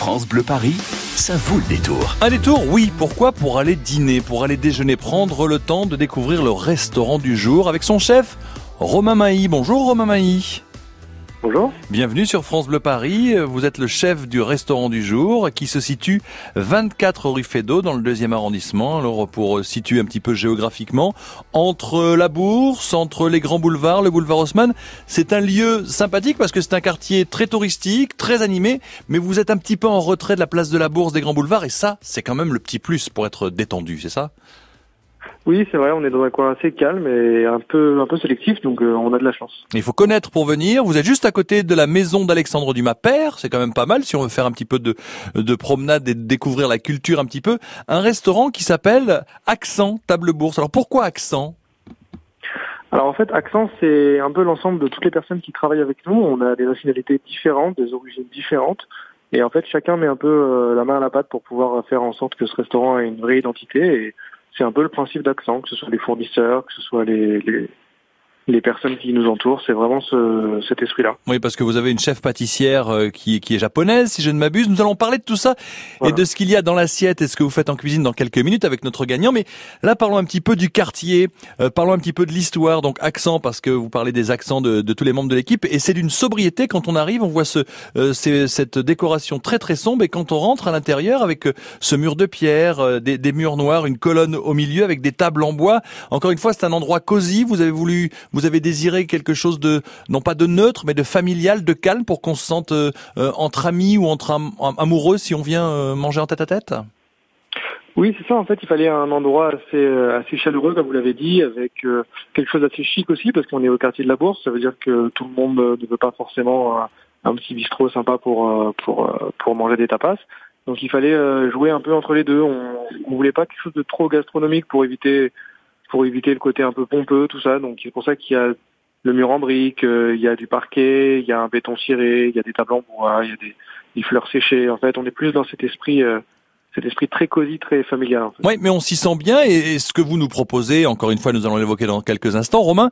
France Bleu Paris, ça vaut le détour. Un détour, oui. Pourquoi? Pour aller dîner, pour aller déjeuner, prendre le temps de découvrir le restaurant du jour avec son chef, Romain Mailly. Bonjour Romain Mailly. Bonjour. Bienvenue sur France Bleu Paris. Vous êtes le chef du restaurant du jour qui se situe 24 rue Feydeau dans le deuxième arrondissement. Alors pour situer un petit peu géographiquement, entre la Bourse, entre les grands boulevards, le boulevard Haussmann, c'est un lieu sympathique parce que c'est un quartier très touristique, très animé, mais vous êtes un petit peu en retrait de la place de la Bourse, des grands boulevards et ça, c'est quand même le petit plus pour être détendu, c'est ça? Oui, c'est vrai, on est dans un coin assez calme et un peu un peu sélectif, donc euh, on a de la chance. Il faut connaître pour venir. Vous êtes juste à côté de la maison d'Alexandre Dumas père. C'est quand même pas mal si on veut faire un petit peu de, de promenade et découvrir la culture un petit peu. Un restaurant qui s'appelle Accent Table Bourse. Alors pourquoi Accent? Alors en fait, Accent, c'est un peu l'ensemble de toutes les personnes qui travaillent avec nous. On a des nationalités différentes, des origines différentes. Et en fait, chacun met un peu euh, la main à la pâte pour pouvoir faire en sorte que ce restaurant ait une vraie identité. Et c'est un peu le principe d'Accent, que ce soit les fournisseurs, que ce soit les, les, les personnes qui nous entourent. C'est vraiment ce, cet esprit-là. Oui, parce que vous avez une chef pâtissière euh, qui, qui est japonaise, si je ne m'abuse. Nous allons parler de tout ça Voilà. et de ce qu'il y a dans l'assiette et ce que vous faites en cuisine dans quelques minutes avec notre gagnant. Mais là, parlons un petit peu du quartier, euh, parlons un petit peu de l'histoire. Donc accent, parce que vous parlez des accents de, de tous les membres de l'équipe. Et c'est d'une sobriété quand on arrive. On voit ce, euh, cette décoration très très sombre. Et quand on rentre à l'intérieur avec euh, ce mur de pierre, euh, des, des murs noirs, une colonne au milieu avec des tables en bois. Encore une fois, c'est un endroit cosy. Vous avez voulu, vous avez désiré quelque chose de, non pas de neutre, mais de familial, de calme pour qu'on se sente euh, euh, entre amis ou entre am- am- amoureux si on vient euh, manger en tête à tête? Oui, c'est ça. En fait, il fallait un endroit assez, euh, assez chaleureux, comme vous l'avez dit, avec euh, quelque chose d'assez chic aussi, parce qu'on est au quartier de la Bourse. Ça veut dire que tout le monde ne veut pas forcément un, petit bistrot sympa pour pour pour manger des tapas. Donc, il fallait jouer un peu entre les deux. On, on voulait pas quelque chose de trop gastronomique pour éviter pour éviter le côté un peu pompeux, tout ça. Donc, c'est pour ça qu'il y a le mur en briques, euh, il y a du parquet, il y a un béton ciré, il y a des tables en bois, il y a des, des fleurs séchées. En fait, on est plus dans cet esprit. euh, cet esprit très cosy, très familial. Oui, mais on s'y sent bien et, ce que vous nous proposez, encore une fois, nous allons l'évoquer dans quelques instants, Romain,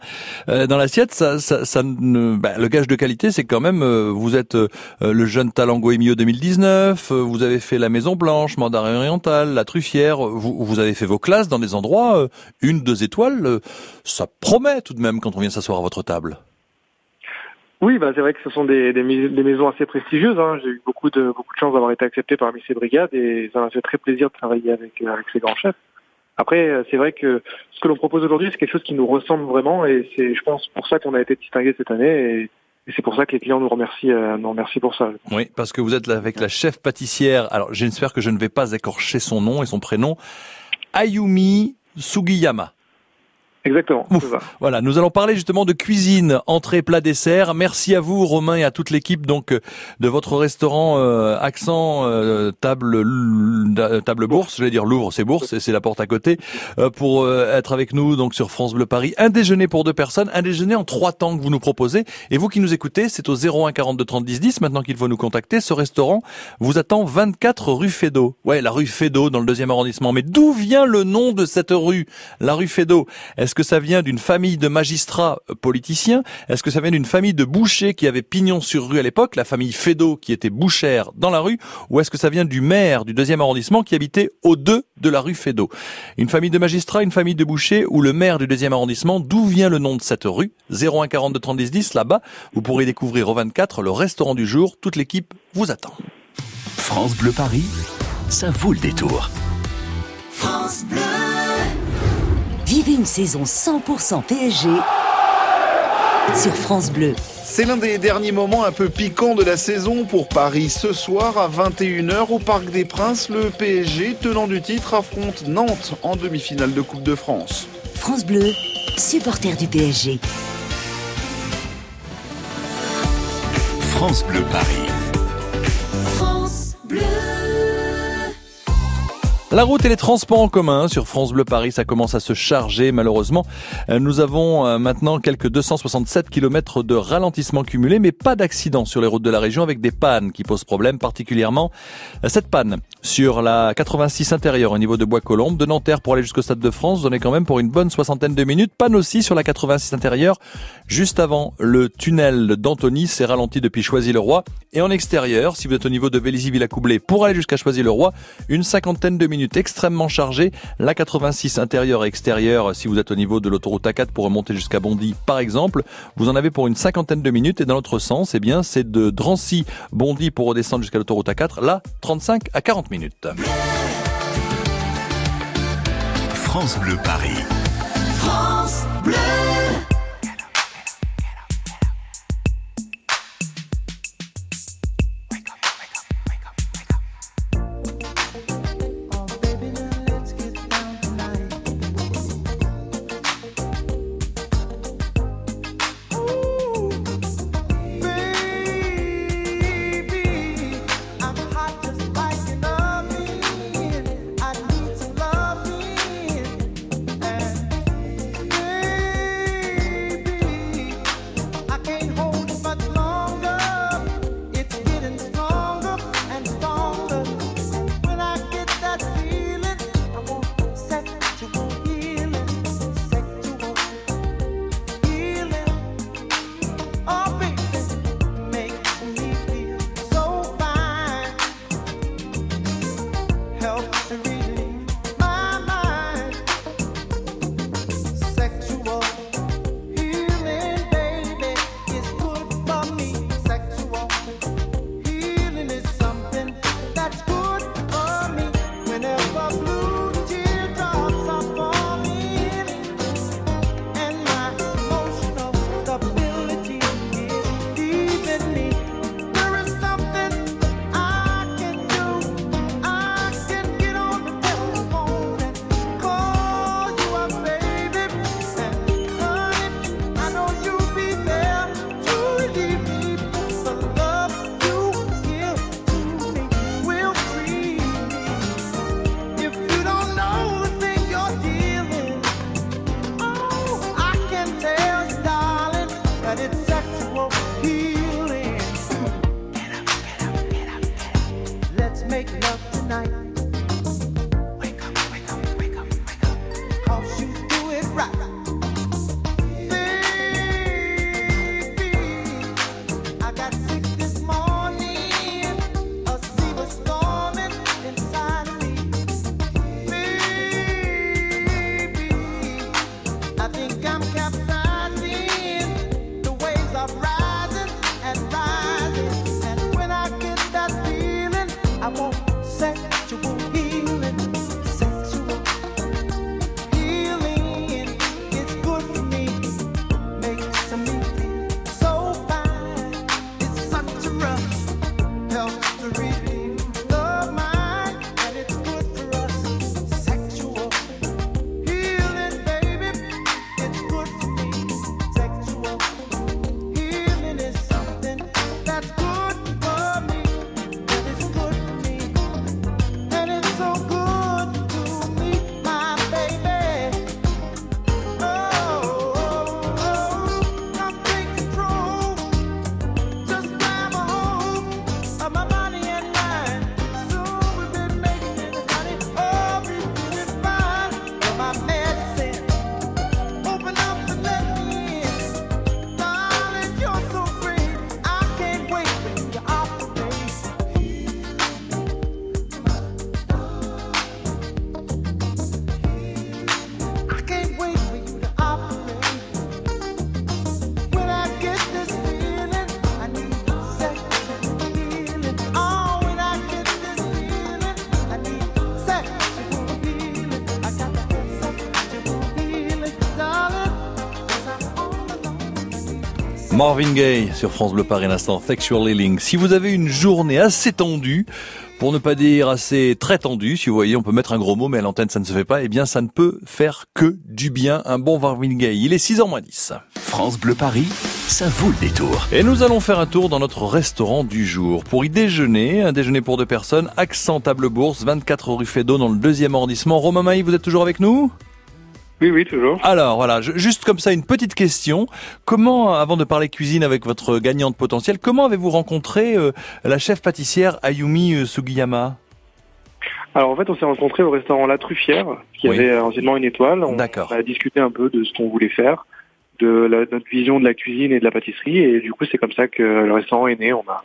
euh, dans l'assiette, ça, ça, ça ne, bah, le gage de qualité, c'est quand même, euh, vous êtes euh, le jeune talent Goemio 2019, euh, vous avez fait la Maison Blanche, Mandarin Oriental, la Truffière, vous, vous avez fait vos classes dans des endroits, euh, une, deux étoiles, euh, ça promet tout de même quand on vient s'asseoir à votre table. Oui, bah c'est vrai que ce sont des, des, des maisons assez prestigieuses. Hein. J'ai eu beaucoup de beaucoup de chance d'avoir été accepté parmi ces brigades et ça m'a fait très plaisir de travailler avec euh, avec ces grands chefs. Après, euh, c'est vrai que ce que l'on propose aujourd'hui, c'est quelque chose qui nous ressemble vraiment et c'est, je pense, pour ça qu'on a été distingué cette année et, c'est pour ça que les clients nous remercient, euh, nous remercient pour ça. Oui, parce que vous êtes avec la chef pâtissière. Alors, j'espère que je ne vais pas écorcher son nom et son prénom. Ayumi Sugiyama. Exactement. Voilà, nous allons parler justement de cuisine, entrée, plat, dessert. Merci à vous, Romain, et à toute l'équipe donc euh, de votre restaurant euh, Accent euh, Table euh, Table Bourse. Je vais dire Louvre, c'est Bourse, et c'est la porte à côté, euh, pour euh, être avec nous donc sur France Bleu Paris. Un déjeuner pour deux personnes, un déjeuner en trois temps que vous nous proposez. Et vous qui nous écoutez, c'est au 01 42 30 10 10. Maintenant qu'il faut nous contacter, ce restaurant vous attend 24 rue Feydeau. Ouais, la rue Feydeau dans le deuxième arrondissement. Mais d'où vient le nom de cette rue, la rue Feydeau Est-ce que ça vient d'une famille de magistrats euh, politiciens Est-ce que ça vient d'une famille de bouchers qui avait pignon sur rue à l'époque, la famille Feydeau qui était bouchère dans la rue Ou est-ce que ça vient du maire du deuxième arrondissement qui habitait au 2 de la rue Feydeau Une famille de magistrats, une famille de bouchers ou le maire du deuxième arrondissement D'où vient le nom de cette rue? 01 42 30 10 10 là-bas. Vous pourrez découvrir au 24 le restaurant du jour. Toute l'équipe vous attend. France Bleu Paris, ça vaut le détour. Vivez une saison 100% PSG sur France Bleu. C'est l'un des derniers moments un peu piquants de la saison pour Paris. Ce soir à 21h au Parc des Princes, le PSG, tenant du titre, affronte Nantes en demi-finale de Coupe de France. France Bleu, supporter du PSG. France Bleu Paris. La route et les transports en commun sur France Bleu Paris, ça commence à se charger malheureusement. Euh, nous avons euh, maintenant quelques 267 km de ralentissement cumulé, mais pas d'accident sur les routes de la région avec des pannes qui posent problème, particulièrement euh, cette panne sur la 86 intérieure au niveau de Bois-Colombes, de Nanterre pour aller jusqu'au Stade de France, donnez quand même pour une bonne soixantaine de minutes. Panne aussi sur la 86 intérieure, juste avant le tunnel d'Antony, c'est ralenti depuis Choisy-le-Roi. Et en extérieur, si vous êtes au niveau de Vélizy-Villacoublay, pour aller jusqu'à Choisy-le-Roi, une cinquantaine de minutes extrêmement chargée. La 86 intérieure et extérieure, si vous êtes au niveau de l'autoroute A4 pour remonter jusqu'à Bondy, par exemple, vous en avez pour une cinquantaine de minutes. Et dans l'autre sens, eh bien, c'est de Drancy, Bondy pour redescendre jusqu'à l'autoroute A4. Là, 35 à 40 minutes. France Bleu Paris. France Bleu. Marvin Gaye sur France Bleu Paris l'instant, Sexual Healing. Si vous avez une journée assez tendue, pour ne pas dire assez très tendue, si vous voyez, on peut mettre un gros mot, mais à l'antenne ça ne se fait pas, eh bien ça ne peut faire que du bien, un bon Marvin Gaye. Il est 6h moins 10. France Bleu Paris, ça vaut le détour. Et nous allons faire un tour dans notre restaurant du jour. Pour y déjeuner, un déjeuner pour deux personnes, Accent Table Bourse, 24 rue Fédot dans le deuxième arrondissement. Romain Maï, vous êtes toujours avec nous? Oui, oui, toujours. Alors voilà, je- juste comme ça, une petite question. Comment, avant de parler cuisine avec votre gagnante potentielle, comment avez-vous rencontré euh, la chef pâtissière Ayumi euh, Sugiyama? Alors en fait, on s'est rencontrés au restaurant La Truffière, qui Oui. avait anciennement une étoile. On a discuté un peu de ce qu'on voulait faire, de la- notre vision de la cuisine et de la pâtisserie, et du coup, c'est comme ça que le restaurant est né. On a,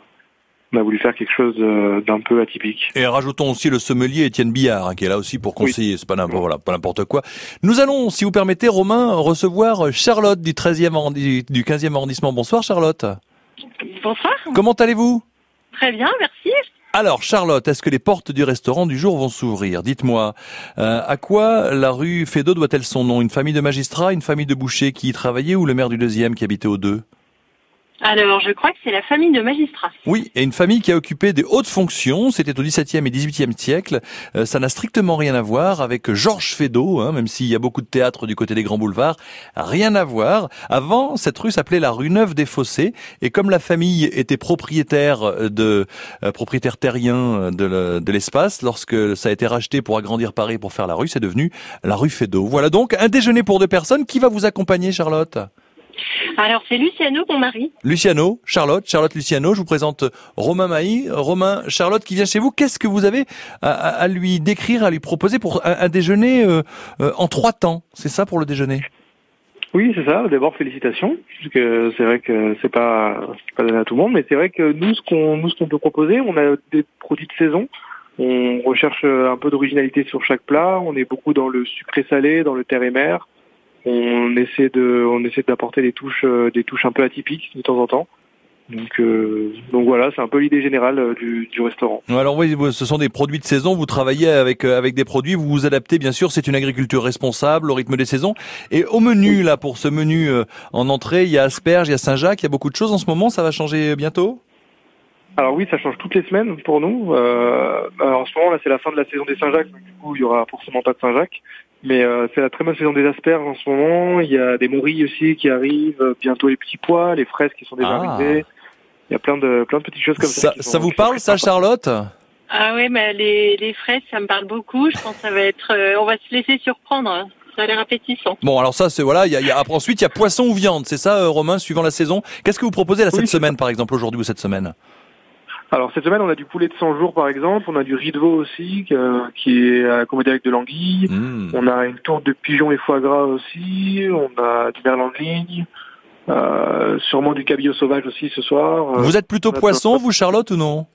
on a voulu faire quelque chose euh, d'un peu atypique. Et rajoutons aussi le sommelier Étienne Billard, hein, qui est là aussi pour conseiller, c'est pas n'importe voilà, pas n'importe quoi. Nous allons, si vous permettez, Romain, recevoir Charlotte du 13e arrondi- du 15e arrondissement. Bonsoir Charlotte. Bonsoir. Comment allez-vous? Très bien, merci. Alors Charlotte, est-ce que les portes du restaurant du jour vont s'ouvrir? Dites-moi, euh, à quoi la rue Fédot doit-elle son nom? Une famille de magistrats, une famille de bouchers qui y travaillaient ou le maire du deuxième qui habitait au deux? Alors, je crois que c'est la famille de magistrats. Oui, et une famille qui a occupé des hautes fonctions, c'était au XVIIe et XVIIIe siècle. Euh, ça n'a strictement rien à voir avec Georges Feydeau, hein, même s'il y a beaucoup de théâtre du côté des grands boulevards. Rien à voir. Avant, cette rue s'appelait la rue Neuve des Fossés, et comme la famille était propriétaire de euh, propriétaire terrien de l'espace, lorsque ça a été racheté pour agrandir Paris pour faire la rue, c'est devenu la rue Feydeau. Voilà donc un déjeuner pour deux personnes. Qui va vous accompagner, Charlotte? Alors, c'est Luciano, mon mari. Luciano, Charlotte, Charlotte Luciano, je vous présente Romain Maï. Romain, Charlotte qui vient chez vous, qu'est-ce que vous avez à, à- à lui décrire, à lui proposer pour un, un déjeuner euh, euh, en trois temps? C'est ça pour le déjeuner? Oui, c'est ça. D'abord, félicitations, parce que c'est vrai que c'est pas, c'est pas donné à tout le monde, mais c'est vrai que nous, ce qu'on, nous, ce qu'on peut proposer, on a des produits de saison. On recherche un peu d'originalité sur chaque plat. On est beaucoup dans le sucré-salé, dans le terre et mer. On essaie de, on essaie d'apporter des touches, euh, des touches un peu atypiques de temps en temps. Donc, euh, donc voilà, c'est un peu l'idée générale euh, du, du restaurant. Alors oui, ce sont des produits de saison, vous travaillez avec, euh, avec des produits, vous vous adaptez bien sûr, c'est une agriculture responsable au rythme des saisons. Et au menu, là, pour ce menu euh, en entrée, il y a asperges, il y a Saint-Jacques, il y a beaucoup de choses en ce moment, ça va changer bientôt? Alors oui, ça change toutes les semaines pour nous. Euh, alors en ce moment, là, c'est la fin de la saison des Saint-Jacques, donc du coup, il y aura forcément pas de Saint-Jacques. Mais euh, c'est la très bonne saison des asperges en ce moment. Il y a des morilles aussi qui arrivent. euh, Bientôt les petits pois, les fraises qui sont déjà Ah. arrivées. Il y a plein de plein de petites choses comme ça. Ça, vous parle, ça. Charlotte? Ah oui, mais les, les fraises, ça me parle beaucoup. Je pense que ça va être... euh, on va se laisser surprendre. hein. Ça a l'air appétissant. Bon, alors ça, c'est voilà. Il y a, il y a- après, ensuite, il y a poisson ou viande, c'est ça, euh, Romain, suivant la saison? Qu'est-ce que vous proposez là cette Oui, semaine, par exemple, aujourd'hui ou cette semaine? Alors cette semaine, on a du poulet de 100 jours par exemple. On a du riz de veau aussi qui est accommodé avec de l'anguille. Mmh. On a une tourte de pigeon et foie gras aussi. On a du merlan de ligne. Euh, sûrement du cabillaud sauvage aussi ce soir. Euh, Vous êtes plutôt poisson, vous, Charlotte, ou non?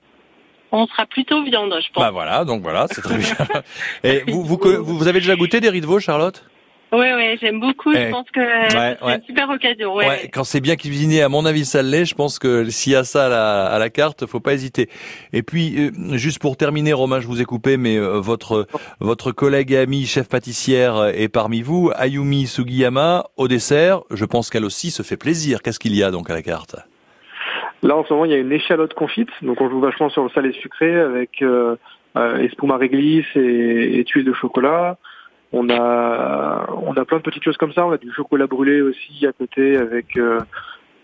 On sera plutôt viande, je pense. Bah voilà, donc voilà, c'est très bien. Et vous, vous, vous, vous avez déjà goûté des riz de veau, Charlotte? Oui, oui, j'aime beaucoup. Eh. Je pense que Ouais, c'est ouais. une super occasion. Ouais. Ouais, quand c'est bien cuisiné, à mon avis, ça l'est. Je pense que s'il y a ça à la, à la carte, faut pas hésiter. Et puis, euh, juste pour terminer, Romain, je vous ai coupé, mais euh, votre votre collègue et amie chef pâtissière euh, est parmi vous, Ayumi Sugiyama. Au dessert, je pense qu'elle aussi se fait plaisir. Qu'est-ce qu'il y a donc à la carte? Là, en ce moment, il y a une échalote confite, donc on joue vachement sur le salé sucré avec euh, euh, espuma réglisse et, et tuiles de chocolat. On a, on a plein de petites choses comme ça. On a du chocolat brûlé aussi à côté avec euh,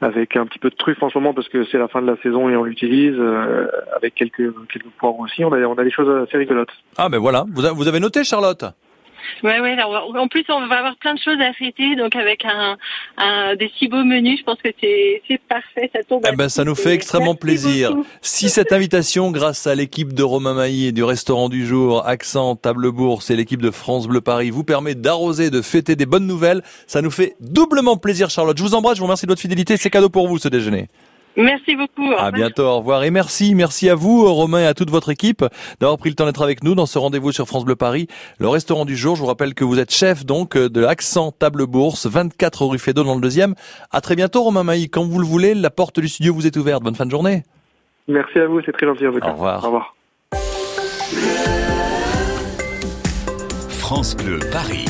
avec un petit peu de truffe en ce moment parce que c'est la fin de la saison et on l'utilise euh, avec quelques quelques poivrons aussi. On a on a des choses assez rigolotes. Ah ben voilà, vous, vous avez noté, Charlotte? Ouais, ouais. alors, en plus, on va avoir plein de choses à fêter, donc avec un, un des si beaux menus, je pense que c'est c'est parfait. Ça tombe. Eh ben, ça nous fait extrêmement plaisir. beaucoup. Si cette invitation, grâce à l'équipe de Romain Mailly et du restaurant du jour, Accent, Table Bourse et l'équipe de France Bleu Paris vous permet d'arroser, de fêter des bonnes nouvelles, ça nous fait doublement plaisir, Charlotte. Je vous embrasse, je vous remercie de votre fidélité. C'est cadeau pour vous, ce déjeuner. Merci beaucoup. Au À bientôt, au revoir. Et merci, merci à vous, Romain, et à toute votre équipe d'avoir pris le temps d'être avec nous dans ce rendez-vous sur France Bleu Paris. Le restaurant du jour, je vous rappelle que vous êtes chef, donc, de l'Accent Table Bourse, 24 rue Fédot dans le deuxième. À très bientôt, Romain Mailly. Quand vous le voulez, la porte du studio vous est ouverte. Bonne fin de journée. Merci à vous, c'est très gentil en tout cas. Au revoir. Au revoir. France Bleu Paris.